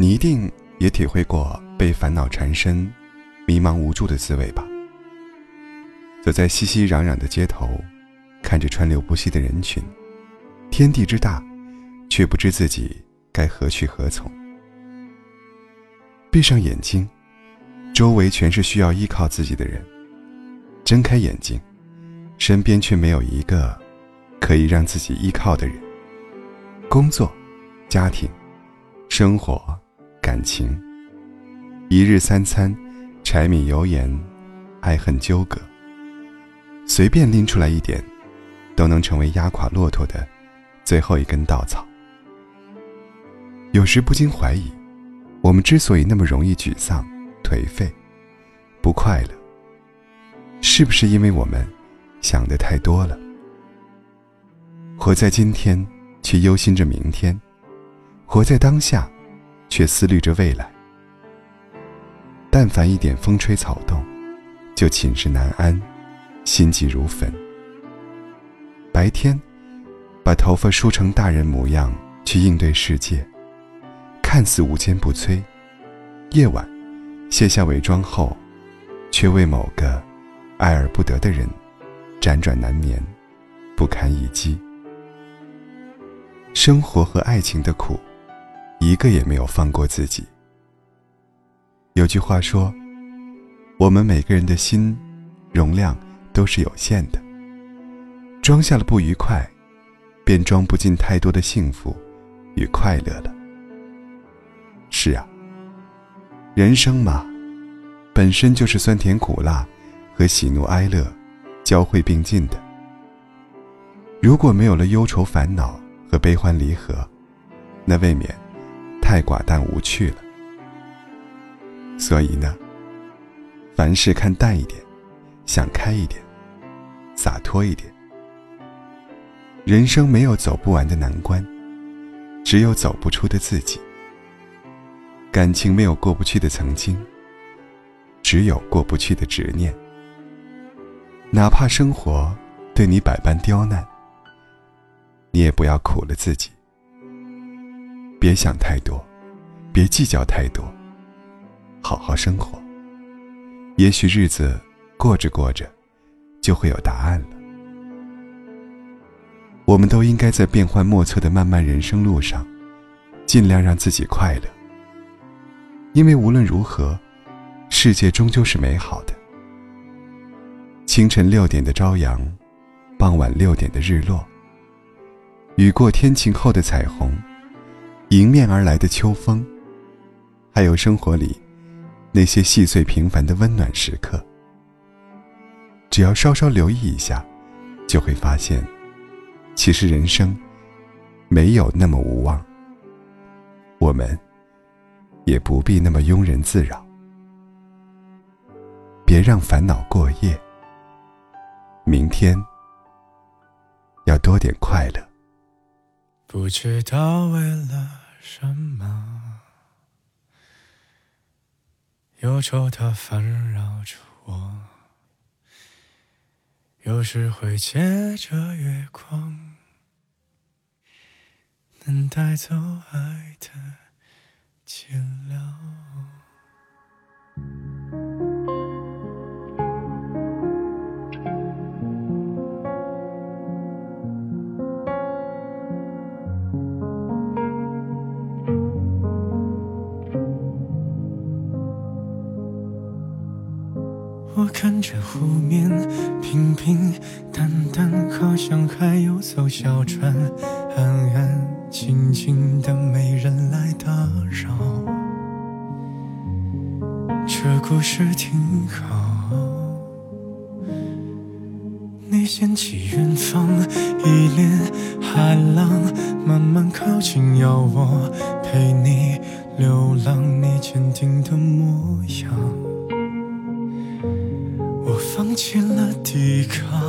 你一定也体会过被烦恼缠身、迷茫无助的滋味吧？走在熙熙攘攘的街头，看着川流不息的人群，天地之大，却不知自己该何去何从。闭上眼睛，周围全是需要依靠自己的人；睁开眼睛，身边却没有一个可以让自己依靠的人。工作、家庭、生活、感情，一日三餐，柴米油盐，爱恨纠葛，随便拎出来一点，都能成为压垮骆驼的最后一根稻草。有时不禁怀疑。我们之所以那么容易沮丧、颓废、不快乐，是不是因为我们想的太多了？活在今天，却忧心着明天；活在当下，却思虑着未来。但凡一点风吹草动，就寝食难安，心急如焚。白天，把头发梳成大人模样去应对世界。看似无坚不摧，夜晚卸下伪装后，却为某个爱而不得的人辗转难眠，不堪一击。生活和爱情的苦，一个也没有放过自己。有句话说：“我们每个人的心容量都是有限的，装下了不愉快，便装不进太多的幸福与快乐了。”是啊，人生嘛，本身就是酸甜苦辣和喜怒哀乐交汇并进的。如果没有了忧愁烦恼和悲欢离合，那未免太寡淡无趣了。所以呢，凡事看淡一点，想开一点，洒脱一点。人生没有走不完的难关，只有走不出的自己。感情没有过不去的曾经，只有过不去的执念。哪怕生活对你百般刁难，你也不要苦了自己。别想太多，别计较太多，好好生活。也许日子过着过着，就会有答案了。我们都应该在变幻莫测的漫漫人生路上，尽量让自己快乐。因为无论如何，世界终究是美好的。清晨六点的朝阳，傍晚六点的日落，雨过天晴后的彩虹，迎面而来的秋风，还有生活里那些细碎平凡的温暖时刻，只要稍稍留意一下，就会发现，其实人生没有那么无望。我们。也不必那么庸人自扰，别让烦恼过夜。明天要多点快乐。不知道为了什么，忧愁它烦扰着我，有时会借着月光，能带走爱的。寂寥。我看着湖面平平淡淡，好像还有艘小船，安安静静的，没人来打扰。这故事挺好。你掀起远方一脸海浪，慢慢靠近，要我陪你流浪，你坚定的模样。放弃了抵抗，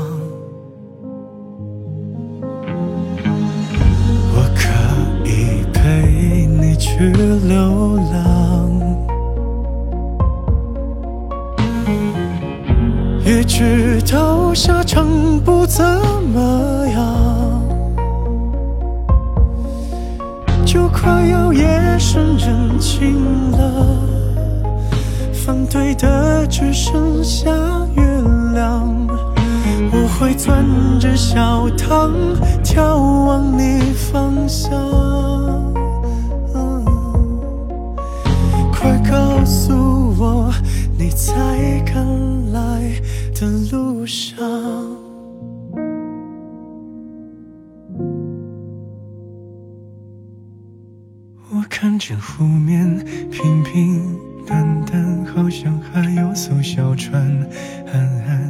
我可以陪你去流浪，也知道下场不怎么样。就快要夜深人静了，反对的只剩下月亮。我会攥着小糖，眺望你方向。快告诉我，你在赶来的路上。我看见湖面平平淡淡，好像还有艘小船，安安